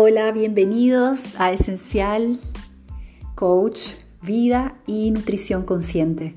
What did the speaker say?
Hola, bienvenidos a Esencial Coach, Vida y Nutrición Consciente.